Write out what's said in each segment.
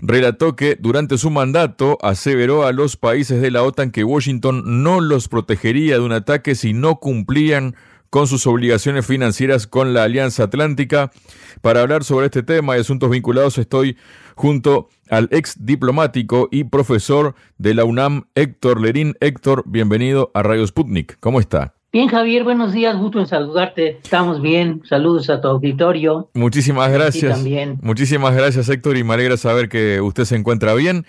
relató que durante su mandato aseveró a los países de la OTAN que Washington no los protegería de un ataque si no cumplían con sus obligaciones financieras con la Alianza Atlántica. Para hablar sobre este tema y asuntos vinculados estoy junto al ex diplomático y profesor de la UNAM, Héctor Lerín. Héctor, bienvenido a Radio Sputnik. ¿Cómo está? Bien, Javier, buenos días, gusto en saludarte. Estamos bien, saludos a tu auditorio. Muchísimas gracias. También. Muchísimas gracias, Héctor, y me alegra saber que usted se encuentra bien.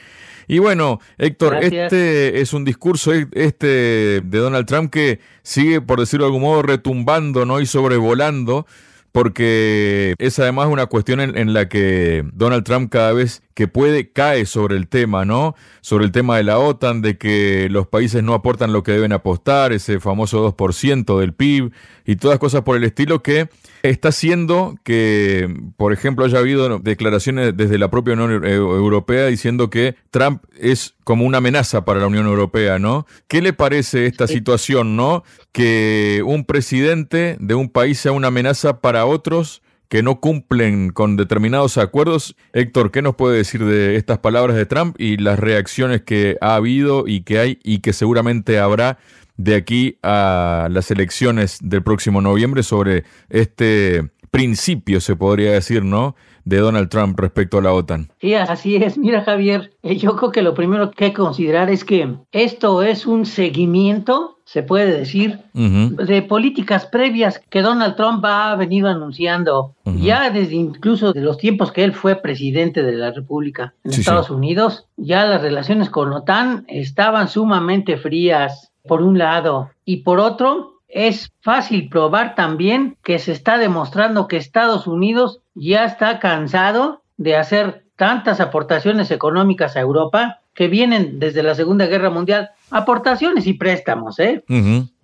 Y bueno, Héctor, este es un discurso este de Donald Trump que sigue, por decirlo de algún modo, retumbando ¿no? y sobrevolando porque es además una cuestión en, la que Donald Trump cada vez que puede cae sobre el tema, ¿no? Sobre el tema de la OTAN, de que los países no aportan lo que deben apostar, ese famoso 2% del PIB y todas cosas por el estilo que está haciendo que, por ejemplo, haya habido declaraciones desde la propia Unión Europea diciendo que Trump es como una amenaza para la Unión Europea, ¿no? ¿Qué le parece esta situación, ¿no? Que un presidente de un país sea una amenaza para otros que no cumplen con determinados acuerdos. Héctor, ¿qué nos puede decir de estas palabras de Trump y las reacciones que ha habido y que hay y que seguramente habrá de aquí a las elecciones del próximo noviembre sobre este principio, se podría decir, ¿no? De Donald Trump respecto a la OTAN. Sí, así es. Mira, Javier, eh, yo creo que lo primero que hay que considerar es que esto es un seguimiento se puede decir, de políticas previas que Donald Trump ha venido anunciando ya desde incluso de los tiempos que él fue presidente de la República en Estados Unidos, ya las relaciones con OTAN estaban sumamente frías, por un lado, y por otro, es fácil probar también que se está demostrando que Estados Unidos ya está cansado de hacer tantas aportaciones económicas a Europa que vienen desde la Segunda Guerra Mundial, aportaciones y préstamos, ¿eh?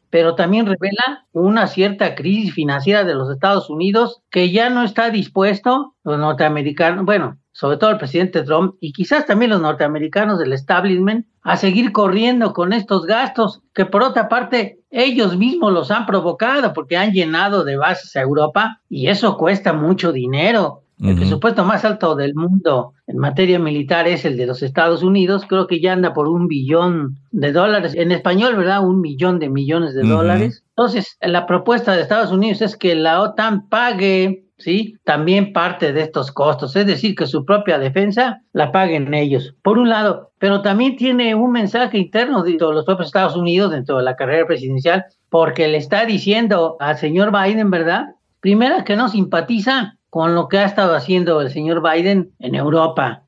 Pero también revela una cierta crisis financiera de los Estados Unidos que ya no está dispuesto los norteamericanos, bueno, sobre todo el presidente Trump y quizás también los norteamericanos del establishment, a seguir corriendo con estos gastos que por otra parte ellos mismos los han provocado porque han llenado de bases a Europa y eso cuesta mucho dinero. El presupuesto más alto del mundo en materia militar es el de los Estados Unidos, creo que ya anda por un billón de dólares, en español, ¿verdad? Un millón de millones de dólares. Entonces, la propuesta de Estados Unidos es que la OTAN pague, ¿sí? También parte de estos costos, es decir, que su propia defensa la paguen ellos, por un lado, pero también tiene un mensaje interno de los propios Estados Unidos dentro de la carrera presidencial, porque le está diciendo al señor Biden, ¿verdad? Primera, que no simpatiza con lo que ha estado haciendo el señor Biden en Europa,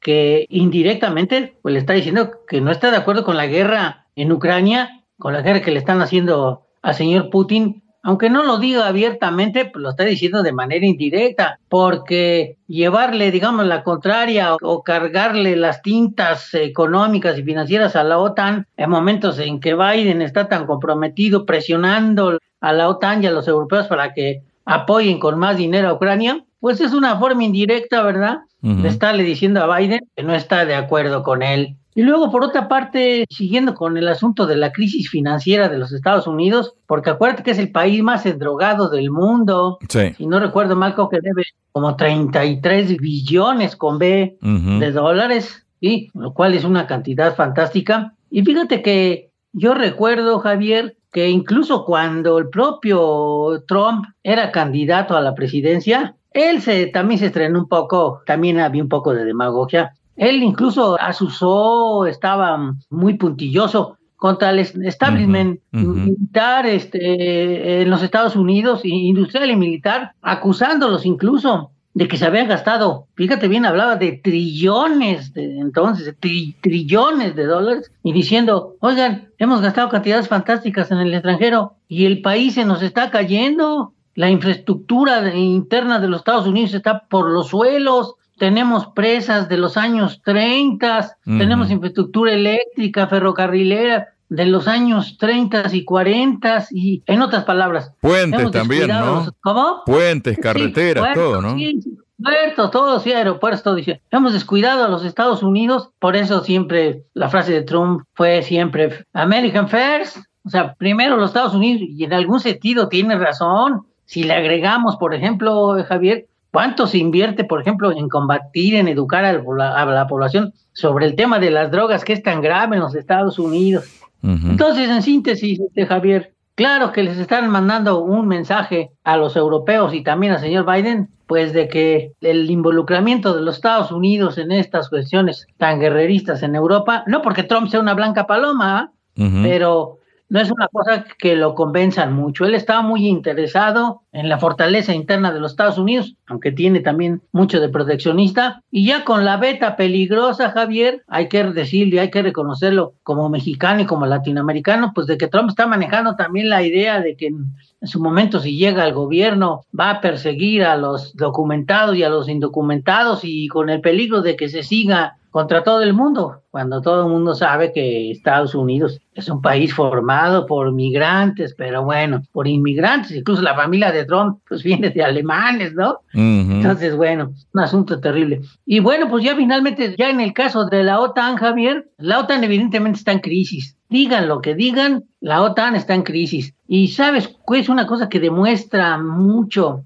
que indirectamente pues, le está diciendo que no está de acuerdo con la guerra en Ucrania, con la guerra que le están haciendo al señor Putin, aunque no lo diga abiertamente, pues lo está diciendo de manera indirecta, porque llevarle, digamos, la contraria o, cargarle las tintas económicas y financieras a la OTAN en momentos en que Biden está tan comprometido presionando a la OTAN y a los europeos para que apoyen con más dinero a Ucrania, pues es una forma indirecta, ¿verdad? De estarle diciendo a Biden que no está de acuerdo con él. Y luego, por otra parte, siguiendo con el asunto de la crisis financiera de los Estados Unidos, porque acuérdate que es el país más endrogado del mundo. Sí. Si no recuerdo mal, creo que debe como 33 billones con B de dólares, ¿sí? Lo cual es una cantidad fantástica. Y fíjate que yo recuerdo, Javier, que incluso cuando el propio Trump era candidato a la presidencia, él se, también se estrenó un poco, también había un poco de demagogia. Él incluso asusó, estaba muy puntilloso contra el establishment militar este, en los Estados Unidos, industrial y militar, acusándolos incluso de que se habían gastado, fíjate bien, hablaba de trillones, de, entonces, trillones de dólares, y diciendo, oigan, hemos gastado cantidades fantásticas en el extranjero y el país se nos está cayendo, la infraestructura interna de los Estados Unidos está por los suelos, tenemos presas de los años 30, tenemos infraestructura eléctrica, ferrocarrilera, de los años 30 y 40 y en otras palabras. Puentes también, ¿no? ¿Cómo? Puentes, carreteras, todo, ¿no? Sí, puertos, todo, sí, aeropuertos, todo. Dice, hemos descuidado a los Estados Unidos, por eso siempre la frase de Trump fue siempre American First, o sea, primero los Estados Unidos, y en algún sentido tiene razón. Si le agregamos, por ejemplo, Javier, ¿cuánto se invierte, por ejemplo, en combatir, en educar a la, población sobre el tema de las drogas que es tan grave en los Estados Unidos? Entonces, en síntesis, este, Javier, claro que les están mandando un mensaje a los europeos y también al señor Biden, pues de que el involucramiento de los Estados Unidos en estas cuestiones tan guerreristas en Europa, no porque Trump sea una blanca paloma, pero no es una cosa que lo convenzan mucho. Él estaba muy interesado en la fortaleza interna de los Estados Unidos, aunque tiene también mucho de proteccionista. Y ya con la beta peligrosa, Javier, hay que decirle, hay que reconocerlo como mexicano y como latinoamericano, pues de que Trump está manejando también la idea de que en, su momento si llega al gobierno va a perseguir a los documentados y a los indocumentados y con el peligro de que se siga contra todo el mundo, cuando todo el mundo sabe que Estados Unidos es un país formado por migrantes, pero bueno, por inmigrantes, incluso la familia de Trump pues viene de alemanes, ¿no? Entonces, bueno, un asunto terrible. Y bueno, pues ya finalmente, ya en el caso de la OTAN, Javier, la OTAN evidentemente está en crisis. Digan lo que digan, la OTAN está en crisis. Y sabes, es una cosa que demuestra mucho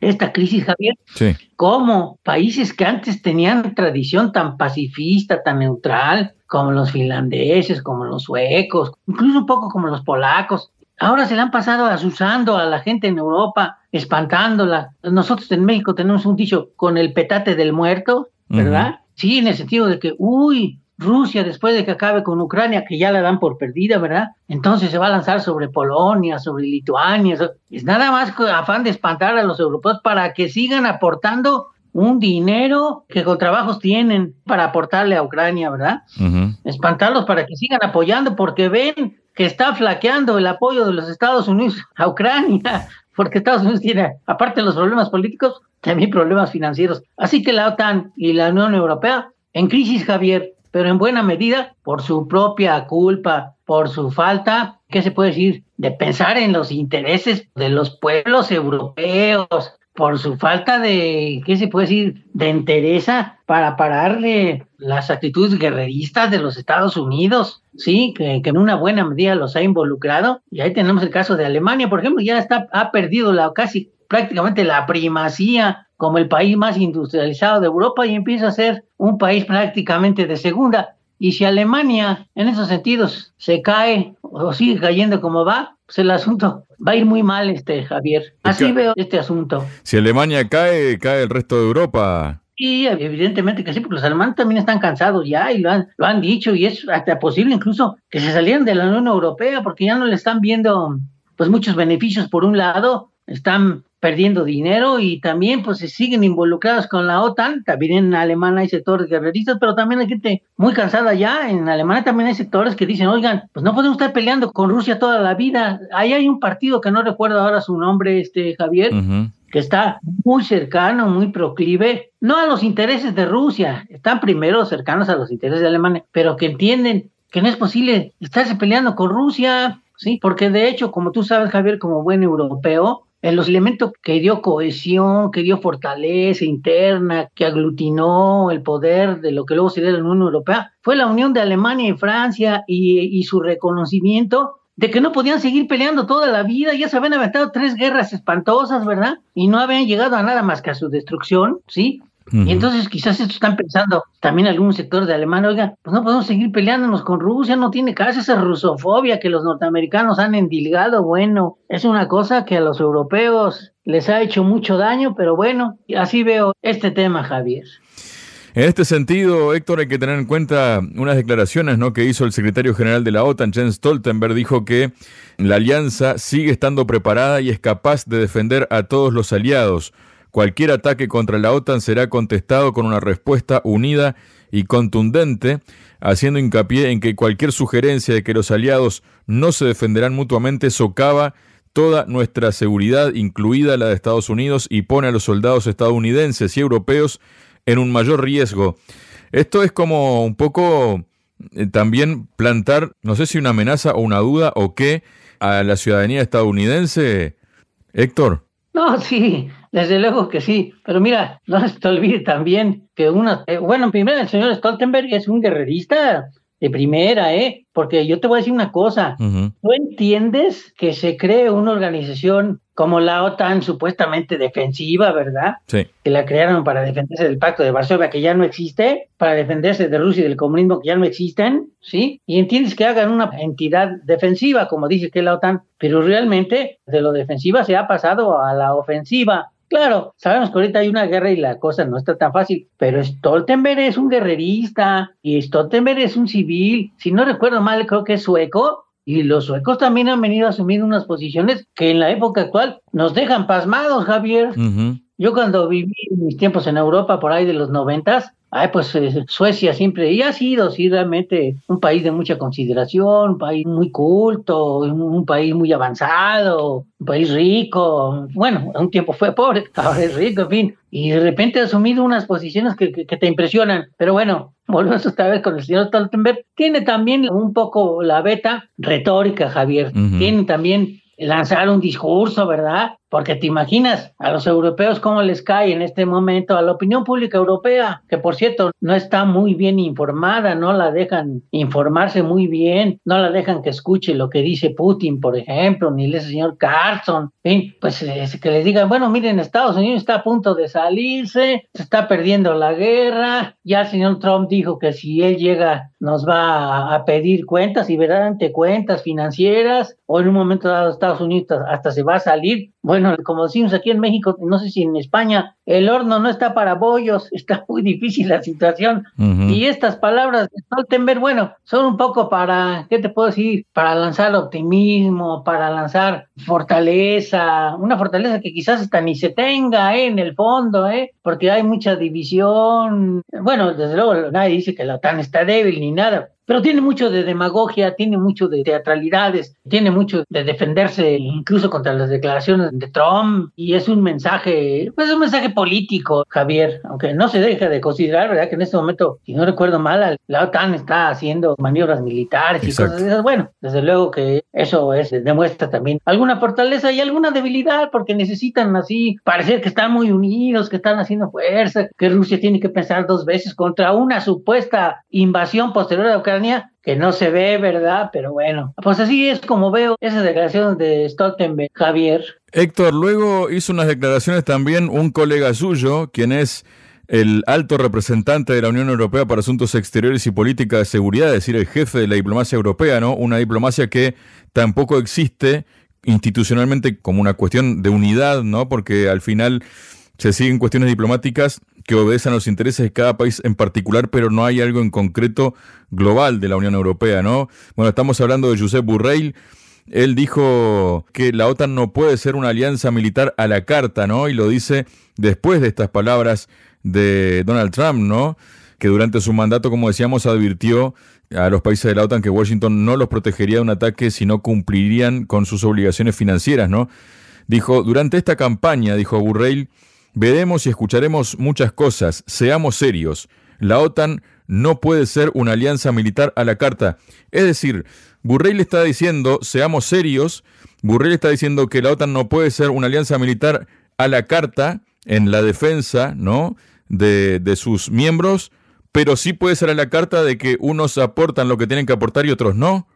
esta crisis, Javier, sí. cómo países que antes tenían tradición tan pacifista, tan neutral, como los finlandeses, como los suecos, incluso un poco como los polacos, ahora se le han pasado asusando a la gente en Europa, espantándola. Nosotros en México tenemos un dicho con el petate del muerto, ¿verdad? Sí, en el sentido de que, uy, Rusia, después de que acabe con Ucrania, que ya la dan por perdida, ¿verdad? Entonces se va a lanzar sobre Polonia, sobre Lituania. Es nada más afán de espantar a los europeos para que sigan aportando un dinero que con trabajos tienen para aportarle a Ucrania, ¿verdad? Espantarlos para que sigan apoyando porque ven que está flaqueando el apoyo de los Estados Unidos a Ucrania, porque Estados Unidos tiene, aparte de los problemas políticos, también problemas financieros. Así que la OTAN y la Unión Europea en crisis, Javier, pero en buena medida por su propia culpa, por su falta, ¿qué se puede decir?, de pensar en los intereses de los pueblos europeos, por su falta de, ¿qué se puede decir?, de entereza para pararle las actitudes guerreristas de los Estados Unidos, sí, que, que, en una buena medida los ha involucrado. Y ahí tenemos el caso de Alemania, por ejemplo, ya está, ha perdido la casi prácticamente la primacía como el país más industrializado de Europa y empieza a ser un país prácticamente de segunda. Y si Alemania en esos sentidos se cae o sigue cayendo como va, pues el asunto va a ir muy mal, este Javier. Así veo este asunto. Si Alemania cae, cae el resto de Europa. Sí, evidentemente que sí, porque los alemanes también están cansados ya y lo han, lo han dicho y es hasta posible incluso que se salieran de la Unión Europea porque ya no le están viendo pues muchos beneficios por un lado, están perdiendo dinero y también pues se siguen involucrados con la OTAN, también en Alemania hay sectores guerreristas, pero también hay gente muy cansada ya, en Alemania también hay sectores que dicen, oigan, pues no podemos estar peleando con Rusia toda la vida, ahí hay un partido que no recuerdo ahora su nombre, este Javier, que está muy cercano, muy proclive, no a los intereses de Rusia, están primero cercanos a los intereses de Alemania, pero que entienden que no es posible estarse peleando con Rusia, sí, porque de hecho, como tú sabes, Javier, como buen europeo, en los elementos que dio cohesión, que dio fortaleza interna, que aglutinó el poder de lo que luego sería la Unión Europea, fue la unión de Alemania y Francia y, su reconocimiento de que no podían seguir peleando toda la vida, ya se habían aventado tres guerras espantosas, ¿verdad? Y no habían llegado a nada más que a su destrucción, ¿sí? Y entonces quizás esto están pensando también algún sector de Alemania, oiga, pues no podemos seguir peleándonos con Rusia, no tiene caso esa rusofobia que los norteamericanos han endilgado, bueno, es una cosa que a los europeos les ha hecho mucho daño, pero bueno, así veo este tema, Javier. En este sentido, Héctor, hay que tener en cuenta unas declaraciones ¿no? que hizo el secretario general de la OTAN, Jens Stoltenberg, dijo que la alianza sigue estando preparada y es capaz de defender a todos los aliados. Cualquier ataque contra la OTAN será contestado con una respuesta unida y contundente, haciendo hincapié en que cualquier sugerencia de que los aliados no se defenderán mutuamente socava toda nuestra seguridad, incluida la de Estados Unidos, y pone a los soldados estadounidenses y europeos en un mayor riesgo. Esto es como un poco eh, también plantar, no sé si una amenaza o una duda o qué, a la ciudadanía estadounidense, Héctor. No, sí, desde luego que sí, pero mira, no se te olvide también que una, eh, bueno, primero el señor Stoltenberg es un guerrerista de primera, ¿eh? Porque yo te voy a decir una cosa, ¿tú entiendes que se cree una organización como la OTAN supuestamente defensiva, ¿verdad? Sí. Que la crearon para defenderse del Pacto de Varsovia, que ya no existe, para defenderse de Rusia y del comunismo, que ya no existen, ¿sí? Y entiendes que hagan una entidad defensiva, como dice que la OTAN, pero realmente de lo defensiva se ha pasado a la ofensiva. Claro, sabemos que ahorita hay una guerra y la cosa no está tan fácil, pero Stoltenberg es un guerrerista y Stoltenberg es un civil. Si no recuerdo mal, creo que es sueco. Y los suecos también han venido a asumir unas posiciones que en la época actual nos dejan pasmados, Javier. Yo cuando viví mis tiempos en Europa, por ahí de los noventas, Ay, pues eh, Suecia siempre, y ha sido, sí, realmente un país de mucha consideración, un país muy culto, un, país muy avanzado, un país rico. Bueno, un tiempo fue pobre, ahora es rico, en fin. Y de repente ha asumido unas posiciones que, que, te impresionan. Pero bueno, volvemos otra vez con el señor Stoltenberg. Tiene también un poco la beta retórica, Javier. Tiene también lanzar un discurso, ¿verdad? Porque te imaginas a los europeos cómo les cae en este momento, a la opinión pública europea, que por cierto no está muy bien informada, no la dejan informarse muy bien, no la dejan que escuche lo que dice Putin, por ejemplo, ni el señor Carson, pues que les digan, bueno, miren, Estados Unidos está a punto de salirse, se está perdiendo la guerra, ya el señor Trump dijo que si él llega nos va a pedir cuentas y verdaderamente cuentas financieras, o en un momento dado Estados Unidos hasta se va a salir, bueno, como decimos aquí en México, no sé si en España, el horno no está para bollos, está muy difícil la situación. Y estas palabras de Stoltenberg, bueno, son un poco para, ¿qué te puedo decir? Para lanzar optimismo, para lanzar fortaleza, una fortaleza que quizás hasta ni se tenga ¿eh? en el fondo, ¿eh? porque hay mucha división. Bueno, desde luego nadie dice que la OTAN está débil ni nada, pero tiene mucho de demagogia, tiene mucho de teatralidades, tiene mucho de defenderse incluso contra las declaraciones de Trump y es un mensaje, pues un mensaje político, Javier, aunque no se deja de considerar, ¿verdad? Que en este momento, si no recuerdo mal, la OTAN está haciendo maniobras militares y cosas esas. Bueno, desde luego que eso es, demuestra también alguna fortaleza y alguna debilidad porque necesitan así parecer que están muy unidos, que están haciendo fuerza, que Rusia tiene que pensar dos veces contra una supuesta invasión posterior a Ucrania que no se ve, ¿verdad? Pero bueno, pues así es como veo esa declaración de Stoltenberg, Javier. Héctor, luego hizo unas declaraciones también un colega suyo, quien es el alto representante de la Unión Europea para Asuntos Exteriores y Política de Seguridad, es decir, el jefe de la diplomacia europea, ¿no? Una diplomacia que tampoco existe institucionalmente como una cuestión de unidad, ¿no? Porque al final se siguen cuestiones diplomáticas que obedecen a los intereses de cada país en particular, pero no hay algo en concreto global de la Unión Europea, ¿no? Bueno, estamos hablando de Josep Burrell. Él dijo que la OTAN no puede ser una alianza militar a la carta, ¿no? Y lo dice después de estas palabras de Donald Trump, ¿no? Que durante su mandato, como decíamos, advirtió a los países de la OTAN que Washington no los protegería de un ataque si no cumplirían con sus obligaciones financieras, ¿no? Dijo, durante esta campaña, dijo Burrell, Veremos y escucharemos muchas cosas. Seamos serios. La OTAN no puede ser una alianza militar a la carta. Es decir, Burrell está diciendo, seamos serios, Burrell está diciendo que la OTAN no puede ser una alianza militar a la carta en la defensa ¿no? de, de sus miembros, pero sí puede ser a la carta de que unos aportan lo que tienen que aportar y otros no.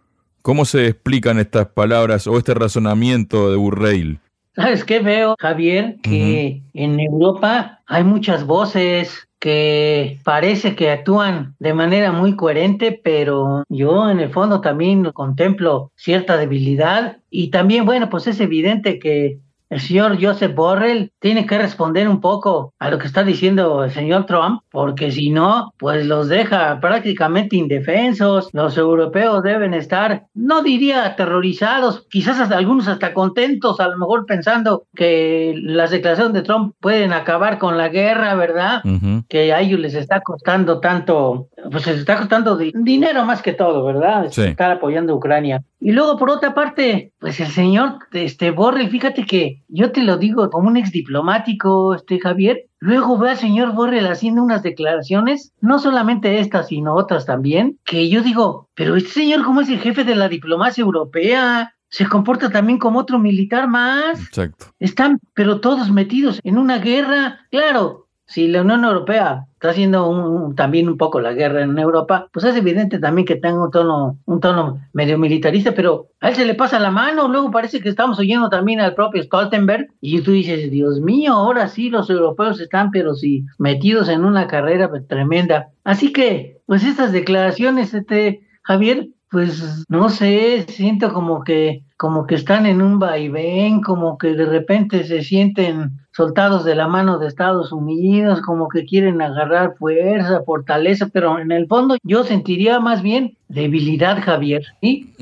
¿Cómo se explican estas palabras o este razonamiento de Burrell? ¿Sabes qué veo, Javier? Que en Europa hay muchas voces que parece que actúan de manera muy coherente, pero yo en el fondo también contemplo cierta debilidad y también, bueno, pues es evidente que el señor Joseph Borrell tiene que responder un poco a lo que está diciendo el señor Trump, porque si no, pues los deja prácticamente indefensos. Los europeos deben estar, no diría aterrorizados, quizás hasta algunos hasta contentos, a lo mejor pensando que las declaraciones de Trump pueden acabar con la guerra, ¿verdad? Que a ellos les está costando tanto, pues les está costando dinero más que todo, ¿verdad? Estar apoyando a Ucrania. Y luego, por otra parte, pues el señor este, Borrell, fíjate que yo te lo digo como un ex diplomático, este Javier, luego ve al señor Borrell haciendo unas declaraciones, no solamente estas, sino otras también, que yo digo, pero este señor como es el jefe de la diplomacia europea, se comporta también como otro militar más. Exacto. Están, pero todos metidos en una guerra. Claro, si la Unión Europea está haciendo también un poco la guerra en Europa, pues es evidente también que tenga un tono, un tono medio militarista, pero a él se le pasa la mano, luego parece que estamos oyendo también al propio Stoltenberg, y tú dices, Dios mío, ahora sí los europeos están, pero sí, metidos en una carrera tremenda. Así que, pues estas declaraciones, este, Javier, pues no sé, siento como que como que están en un vaivén, como que de repente se sienten soltados de la mano de Estados Unidos, como que quieren agarrar fuerza, fortaleza, pero en el fondo yo sentiría más bien debilidad, Javier, ¿sí?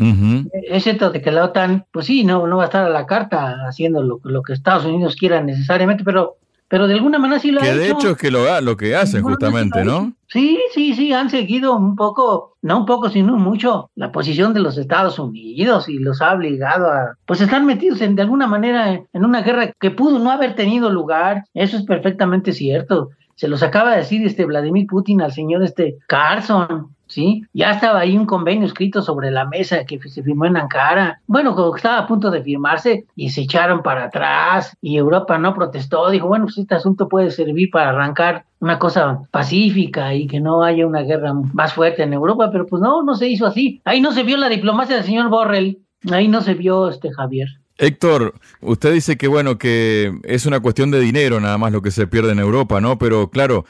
Es cierto de que la OTAN, pues sí, no, no va a estar a la carta haciendo lo, lo que Estados Unidos quiera necesariamente, pero pero de alguna manera sí lo que de hecho es que lo, lo que hacen justamente, ¿no? Sí, sí, sí, han seguido un poco, no un poco, sino mucho, la posición de los Estados Unidos y los ha obligado a, pues están metidos en, de alguna manera en una guerra que pudo no haber tenido lugar, eso es perfectamente cierto. Se los acaba de decir este Vladimir Putin al señor este Carson, ¿sí? Ya estaba ahí un convenio escrito sobre la mesa que se firmó en Ankara. Bueno, estaba a punto de firmarse y se echaron para atrás y Europa no protestó, dijo, bueno, pues este asunto puede servir para arrancar una cosa pacífica y que no haya una guerra más fuerte en Europa, pero pues no, no se hizo así. Ahí no se vio la diplomacia del señor Borrell, ahí no se vio este Javier. Héctor, usted dice que bueno, que es una cuestión de dinero nada más lo que se pierde en Europa, ¿no? Pero claro,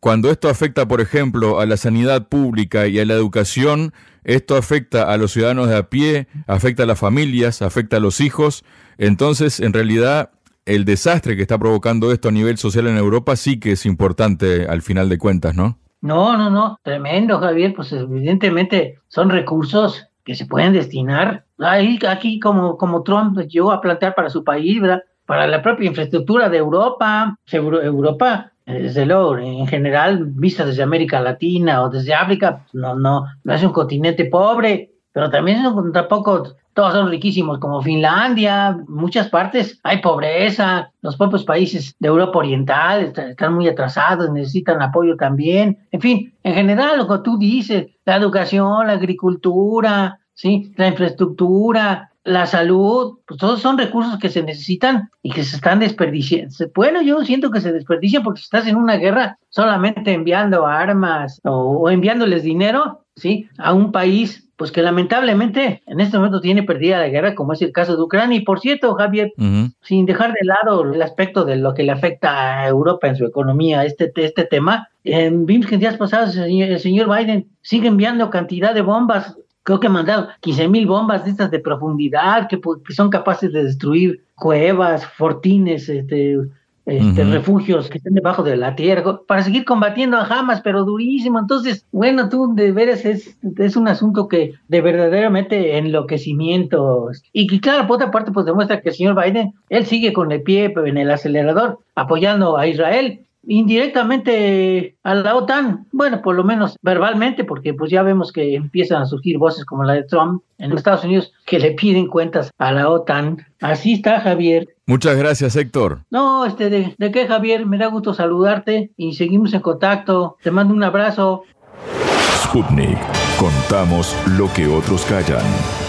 cuando esto afecta, por ejemplo, a la sanidad pública y a la educación, esto afecta a los ciudadanos de a pie, afecta a las familias, afecta a los hijos. Entonces, en realidad, el desastre que está provocando esto a nivel social en Europa sí que es importante al final de cuentas, ¿no? No, no, no, tremendo, Javier. Pues evidentemente son recursos que se pueden destinar. Ahí, aquí, como, como Trump llegó a plantear para su país, ¿verdad? Para la propia infraestructura de Europa. Europa desde luego, en general, vista desde América Latina o desde África, no, no, no es un continente pobre, pero también tampoco todos son riquísimos como Finlandia, muchas partes hay pobreza, los propios países de Europa Oriental están muy atrasados, necesitan apoyo también, en fin, en general lo que tú dices, la educación, la agricultura, ¿sí? la infraestructura, la salud, pues todos son recursos que se necesitan y que se están desperdiciando. Bueno, yo siento que se desperdician porque estás en una guerra solamente enviando armas o, enviándoles dinero, ¿sí? A un país pues que lamentablemente en este momento tiene perdida la guerra, como es el caso de Ucrania. Y por cierto, Javier, sin dejar de lado el aspecto de lo que le afecta a Europa en su economía, este, este tema, en, vimos que en días pasados el señor Biden sigue enviando cantidad de bombas creo que han mandado 15 mil bombas de estas de profundidad que, son capaces de destruir cuevas, fortines, este, este, refugios que estén debajo de la tierra, para seguir combatiendo a Hamas, pero durísimo. Entonces, bueno, tú de veras es, es un asunto que de verdaderamente enloquecimiento. Y, y claro, por otra parte, pues demuestra que el señor Biden, él sigue con el pie en el acelerador, apoyando a Israel, indirectamente a la OTAN, bueno, por lo menos verbalmente, porque pues ya vemos que empiezan a surgir voces como la de Trump en Estados Unidos que le piden cuentas a la OTAN. Así está, Javier. Muchas gracias, Héctor. No, este, de, de qué, Javier, me da gusto saludarte y seguimos en contacto. Te mando un abrazo. Sputnik, contamos lo que otros callan.